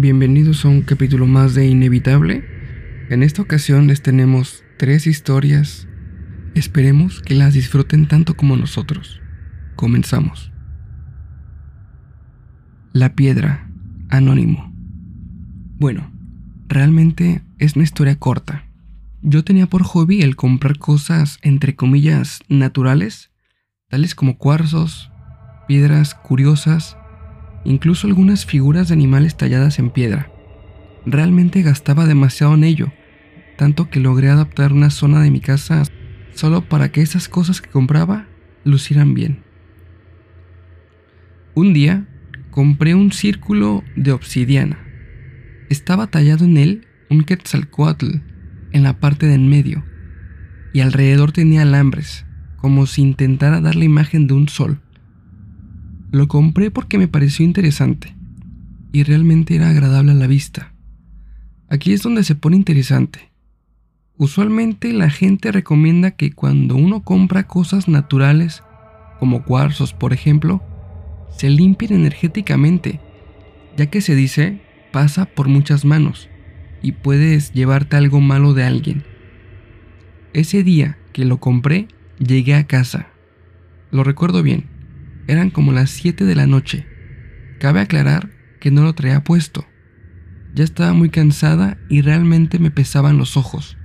Bienvenidos a un capítulo más de Inevitable. En esta ocasión les tenemos tres historias. Esperemos que las disfruten tanto como nosotros. Comenzamos. La piedra, anónimo. Bueno, realmente es una historia corta. Yo tenía por hobby el comprar cosas entre comillas naturales, tales como cuarzos, piedras curiosas, incluso algunas figuras de animales talladas en piedra. Realmente gastaba demasiado en ello, tanto que logré adaptar una zona de mi casa solo para que esas cosas que compraba lucieran bien. Un día compré un círculo de obsidiana. Estaba tallado en él un quetzalcoatl en la parte de en medio y alrededor tenía alambres, como si intentara dar la imagen de un sol. Lo compré porque me pareció interesante y realmente era agradable a la vista. Aquí es donde se pone interesante. Usualmente la gente recomienda que cuando uno compra cosas naturales, como cuarzos por ejemplo, se limpien energéticamente, ya que se dice pasa por muchas manos y puedes llevarte algo malo de alguien. Ese día que lo compré, llegué a casa. Lo recuerdo bien eran como las 7 de la noche. Cabe aclarar que no lo traía puesto. Ya estaba muy cansada y realmente me pesaban los ojos.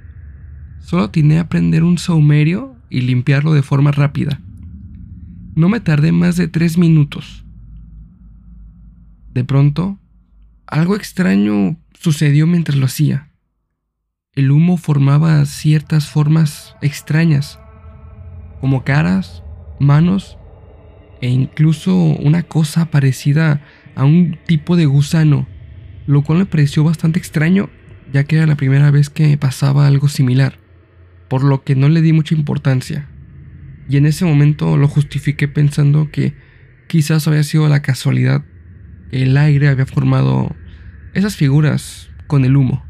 Solo tiné a prender un saumerio y limpiarlo de forma rápida. No me tardé más de tres minutos. De pronto, algo extraño sucedió mientras lo hacía. El humo formaba ciertas formas extrañas, como caras, manos e incluso una cosa parecida a un tipo de gusano, lo cual me pareció bastante extraño ya que era la primera vez que pasaba algo similar, por lo que no le di mucha importancia. Y en ese momento lo justifiqué pensando que quizás había sido la casualidad que el aire había formado esas figuras con el humo.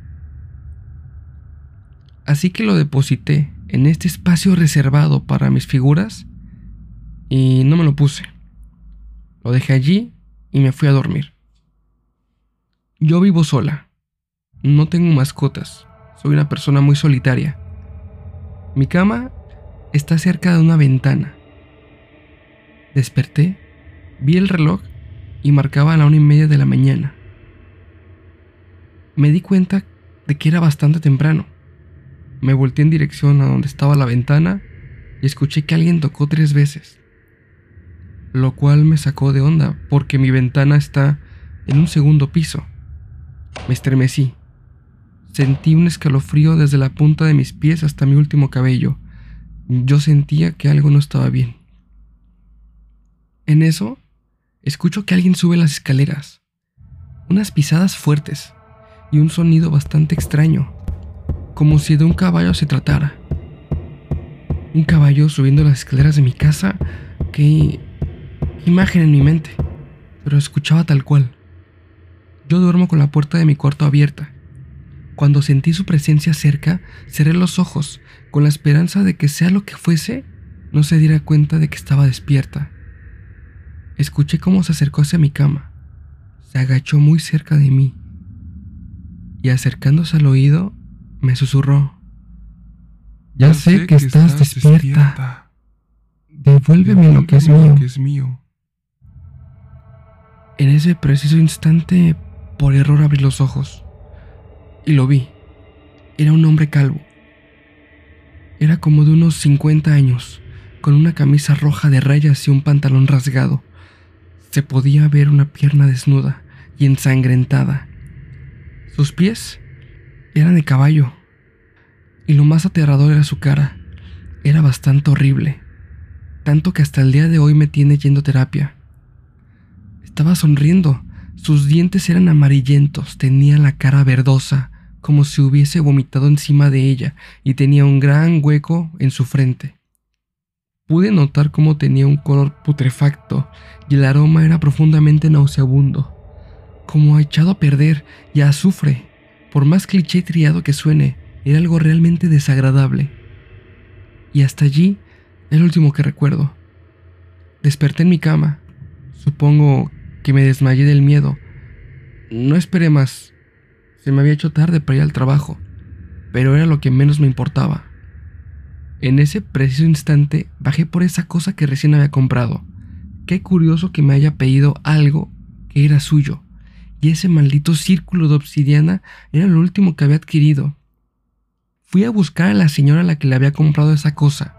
Así que lo deposité en este espacio reservado para mis figuras y no me lo puse. Lo dejé allí y me fui a dormir. Yo vivo sola. No tengo mascotas. Soy una persona muy solitaria. Mi cama está cerca de una ventana. Desperté, vi el reloj y marcaba la una y media de la mañana. Me di cuenta de que era bastante temprano. Me volteé en dirección a donde estaba la ventana y escuché que alguien tocó tres veces lo cual me sacó de onda porque mi ventana está en un segundo piso. Me estremecí. Sentí un escalofrío desde la punta de mis pies hasta mi último cabello. Yo sentía que algo no estaba bien. En eso, escucho que alguien sube las escaleras. Unas pisadas fuertes y un sonido bastante extraño, como si de un caballo se tratara. Un caballo subiendo las escaleras de mi casa que imagen en mi mente, pero escuchaba tal cual. Yo duermo con la puerta de mi cuarto abierta. Cuando sentí su presencia cerca, cerré los ojos, con la esperanza de que sea lo que fuese, no se diera cuenta de que estaba despierta. Escuché cómo se acercó hacia mi cama. Se agachó muy cerca de mí y acercándose al oído, me susurró. Ya, sé, que, estás, despierta. Devuélveme, lo que es mío. En ese preciso instante, por error abrí los ojos y lo vi. Era un hombre calvo. Era como de unos 50 años, con una camisa roja de rayas y un pantalón rasgado. Se podía ver una pierna desnuda y ensangrentada. Sus pies eran de caballo. Y lo más aterrador era su cara. Era bastante horrible. Tanto que hasta el día de hoy me tiene yendo terapia. Estaba sonriendo. Sus dientes eran amarillentos, tenía la cara verdosa, como si hubiese vomitado encima de ella, y tenía un gran hueco en su frente. Pude notar cómo tenía un color putrefacto, y el aroma era profundamente nauseabundo, como echado a perder y a azufre. Por más cliché triado que suene, era algo realmente desagradable. Y hasta allí, el último que recuerdo. Desperté en mi cama. Supongo que me desmayé del miedo. no esperé más. Se me había hecho tarde para ir al trabajo, pero era lo que menos me importaba. En ese preciso instante bajé por esa cosa que recién había comprado. Qué curioso que me haya pedido algo que era suyo, y ese maldito círculo de obsidiana era lo último que había adquirido. Fui a buscar a la señora a la que le había comprado esa cosa.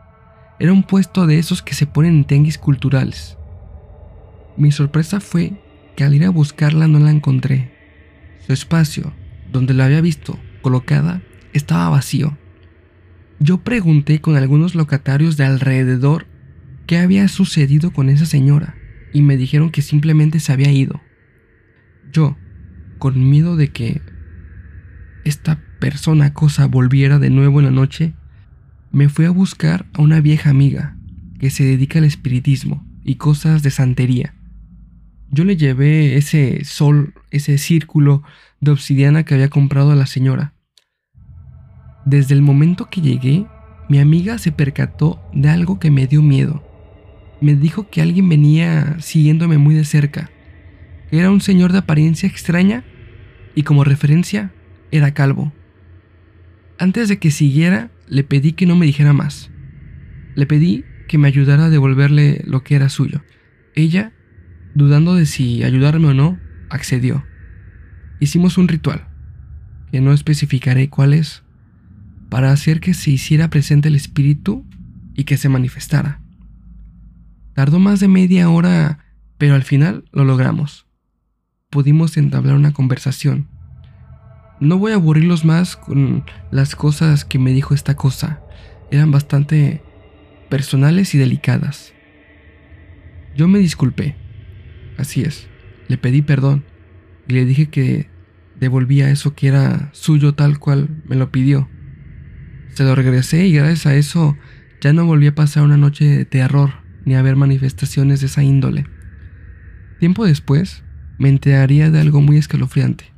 Era un puesto de esos que se ponen en tenguis culturales. Mi sorpresa fue que al ir a buscarla no la encontré. Su espacio, donde la había visto colocada, estaba vacío. Yo pregunté con algunos locatarios de alrededor qué había sucedido con esa señora y me dijeron que simplemente se había ido. Yo, con miedo de que esta persona cosa volviera de nuevo en la noche, me fui a buscar a una vieja amiga que se dedica al espiritismo y cosas de santería. Yo le llevé ese sol, ese círculo de obsidiana que había comprado a la señora desde el momento que llegué, mi amiga se percató de algo que me dio miedo. Me dijo que alguien venía siguiéndome muy de cerca, era un señor de apariencia extraña y como referencia era calvo. Antes de que siguiera, le pedí que no me dijera más. Le pedí que me ayudara a devolverle lo que era suyo. Ella, dudando de si ayudarme o no, accedió. Hicimos un ritual, que no especificaré cuál es, para hacer que se hiciera presente el espíritu y que se manifestara. Tardó más de media hora, pero al final lo logramos. Pudimos entablar una conversación. No voy a aburrirlos más con las cosas que me dijo esta cosa. Eran bastante personales y delicadas. Yo me disculpé. Así es. Le pedí perdón y le dije que devolvía eso que era suyo tal cual me lo pidió. Se lo regresé y gracias a eso ya no volví a pasar una noche de terror ni a ver manifestaciones de esa índole. Tiempo después, me enteraría de algo muy escalofriante.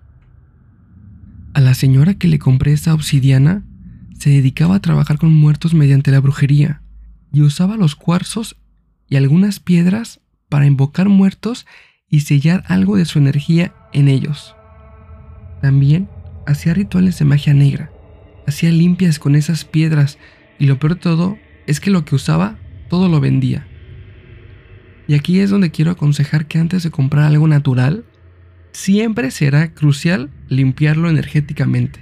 A la señora que le compré esa obsidiana se dedicaba a trabajar con muertos mediante la brujería y usaba los cuarzos y algunas piedras para invocar muertos y sellar algo de su energía en ellos. También hacía rituales de magia negra hacía limpias con esas piedras y lo peor de todo es que lo que usaba todo lo vendía. Y aquí es donde quiero aconsejar que antes de comprar algo natural, siempre será crucial limpiarlo energéticamente.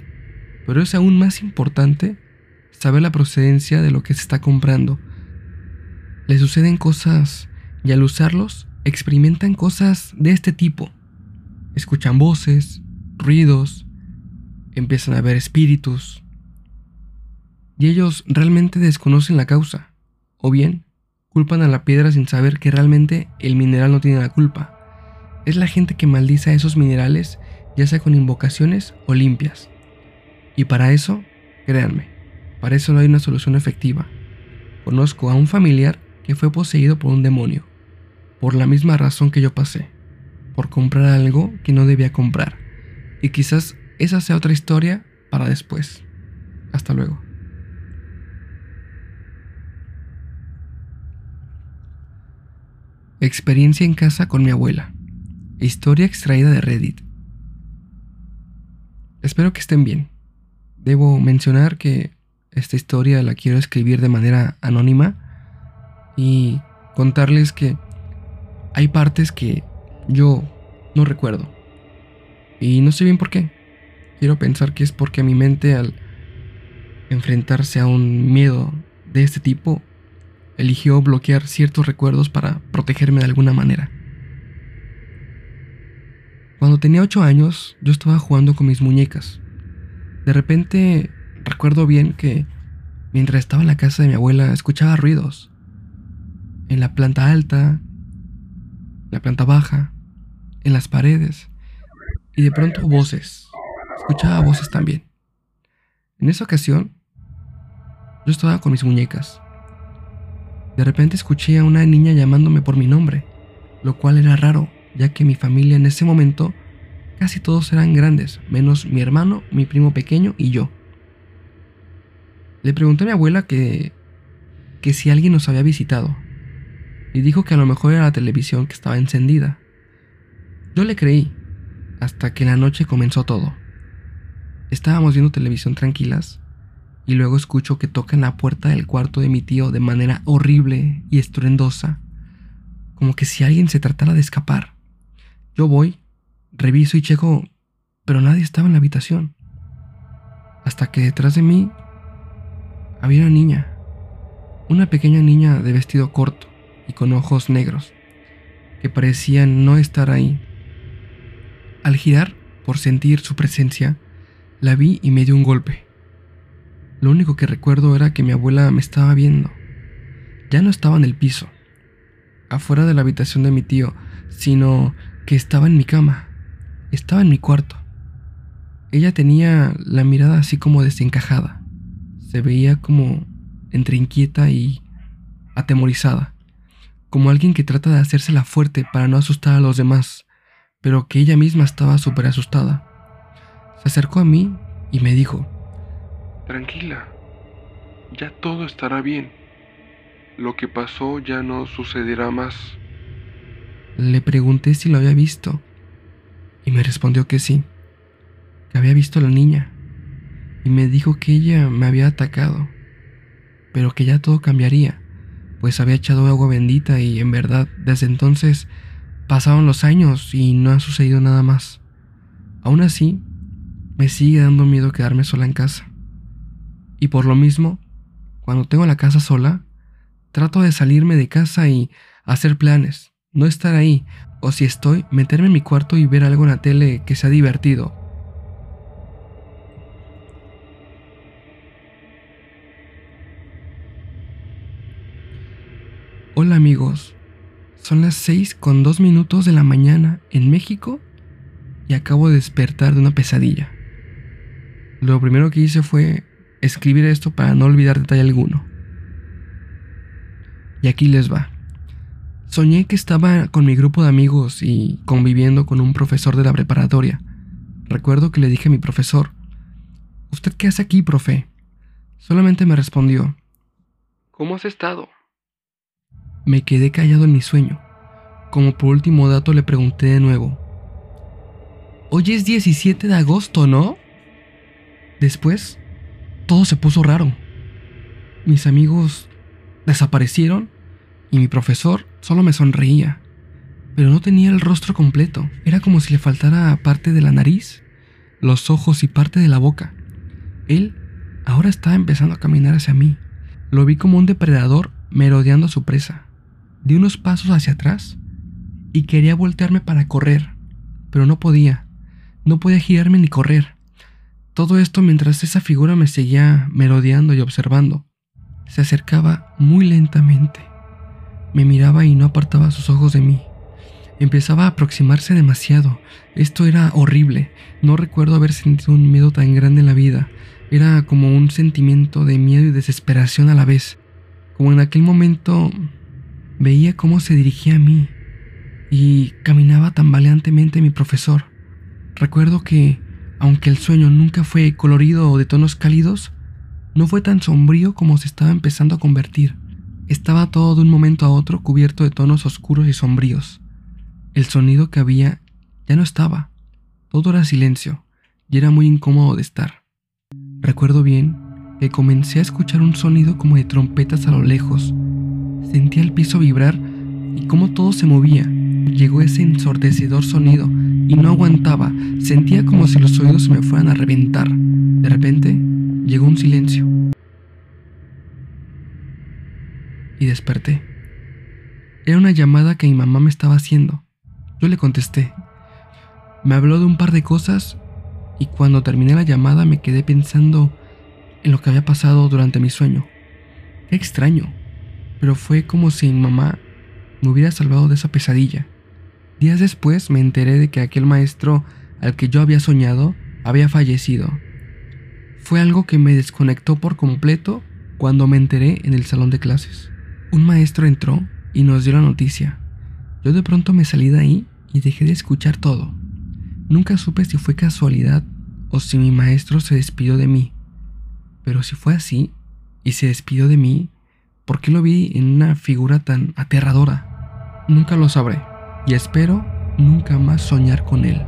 Pero es aún más importante saber la procedencia de lo que se está comprando. Le suceden cosas y al usarlos experimentan cosas de este tipo. Escuchan voces, ruidos, empiezan a ver espíritus, y ellos realmente desconocen la causa, o bien culpan a la piedra sin saber que realmente el mineral no tiene la culpa. Es la gente que maldice a esos minerales, ya sea con invocaciones o limpias. Y para eso, créanme, para eso no hay una solución efectiva. Conozco a un familiar que fue poseído por un demonio, por la misma razón que yo pasé, por comprar algo que no debía comprar. Y quizás esa sea otra historia para después. Hasta luego. Experiencia en casa con mi abuela. Historia extraída de Reddit. Espero que estén bien. Debo mencionar que esta historia la quiero escribir de manera anónima y contarles que hay partes que yo no recuerdo. Y no sé bien por qué. Quiero pensar que es porque mi mente al enfrentarse a un miedo de este tipo eligió bloquear ciertos recuerdos para protegerme de alguna manera. Cuando tenía 8 años, yo estaba jugando con mis muñecas. De repente, recuerdo bien que mientras estaba en la casa de mi abuela, escuchaba ruidos. En la planta alta, la planta baja, en las paredes. Y de pronto voces. Escuchaba voces también. En esa ocasión, yo estaba con mis muñecas de repente escuché a una niña llamándome por mi nombre, lo cual era raro, ya que mi familia en ese momento casi todos eran grandes, menos mi hermano, mi primo pequeño y yo. Le pregunté a mi abuela que, que si alguien nos había visitado, y dijo que a lo mejor era la televisión que estaba encendida. Yo le creí, hasta que la noche comenzó todo. Estábamos viendo televisión tranquilas y luego escucho que tocan la puerta del cuarto de mi tío de manera horrible y estruendosa, como que si alguien se tratara de escapar. Yo voy, reviso y checo, pero nadie estaba en la habitación. Hasta que detrás de mí había una niña, una pequeña niña de vestido corto y con ojos negros, que parecían no estar ahí. Al girar, por sentir su presencia, la vi y me dio un golpe. Lo único que recuerdo era que mi abuela me estaba viendo. Ya no estaba en el piso, afuera de la habitación de mi tío, sino que estaba en mi cama. Estaba en mi cuarto. Ella tenía la mirada así como desencajada. Se veía como entre inquieta y atemorizada, como alguien que trata de hacérsela fuerte para no asustar a los demás, pero que ella misma estaba súper asustada. Se acercó a mí y me dijo, Tranquila, ya todo estará bien. Lo que pasó ya no sucederá más. Le pregunté si lo había visto y me respondió que sí, que había visto a la niña y me dijo que ella me había atacado, pero que ya todo cambiaría, pues había echado agua bendita y en verdad desde entonces pasaron los años y no ha sucedido nada más. Aún así, me sigue dando miedo quedarme sola en casa. Y por lo mismo, cuando tengo la casa sola, trato de salirme de casa y hacer planes, no estar ahí, o si estoy, meterme en mi cuarto y ver algo en la tele que sea divertido, Hola amigos, son las 6 con 2 minutos de la mañana en México y acabo de despertar de una pesadilla. Lo primero que hice fue escribir esto para no olvidar detalle alguno. Y aquí les va. Soñé que estaba con mi grupo de amigos y conviviendo con un profesor de la preparatoria. Recuerdo que le dije a mi profesor, ¿Usted qué hace aquí, profe? Solamente me respondió, ¿Cómo has estado? Me quedé callado en mi sueño. Como por último dato le pregunté de nuevo. Hoy es 17 de agosto, ¿no? Después, todo se puso raro. Mis amigos desaparecieron y mi profesor solo me sonreía, pero no tenía el rostro completo. Era como si le faltara parte de la nariz, los ojos y parte de la boca. Él ahora estaba empezando a caminar hacia mí. Lo vi como un depredador merodeando a su presa. Di unos pasos hacia atrás y quería voltearme para correr, pero no podía. No podía girarme ni correr. Todo esto mientras esa figura me seguía merodeando y observando. Se acercaba muy lentamente. Me miraba y no apartaba sus ojos de mí. Empezaba a aproximarse demasiado. Esto era horrible. No recuerdo haber sentido un miedo tan grande en la vida. Era como un sentimiento de miedo y desesperación a la vez. Como en aquel momento Veía cómo se dirigía a mí y caminaba tambaleantemente mi profesor. Recuerdo que, aunque el sueño nunca fue colorido o de tonos cálidos, no fue tan sombrío como se estaba empezando a convertir. Estaba todo de un momento a otro cubierto de tonos oscuros y sombríos. El sonido que había ya no estaba. Todo era silencio y era muy incómodo de estar. Recuerdo bien que comencé a escuchar un sonido como de trompetas a lo lejos Sentía el piso vibrar y cómo todo se movía. Llegó ese ensordecedor sonido y no aguantaba. Sentía como si los oídos se me fueran a reventar. De repente, llegó un silencio. Y desperté. Era una llamada que mi mamá me estaba haciendo. Yo le contesté. Me habló de un par de cosas y cuando terminé la llamada me quedé pensando en lo que había pasado durante mi sueño. Qué extraño pero fue como si mi mamá me hubiera salvado de esa pesadilla. Días después me enteré de que aquel maestro al que yo había soñado había fallecido. Fue algo que me desconectó por completo cuando me enteré en el salón de clases. Un maestro entró y nos dio la noticia. Yo de pronto me salí de ahí y dejé de escuchar todo. Nunca supe si fue casualidad o si mi maestro se despidió de mí. Pero si fue así y se despidió de mí, ¿Por qué lo vi en una figura tan aterradora? Nunca lo sabré y espero nunca más soñar con él.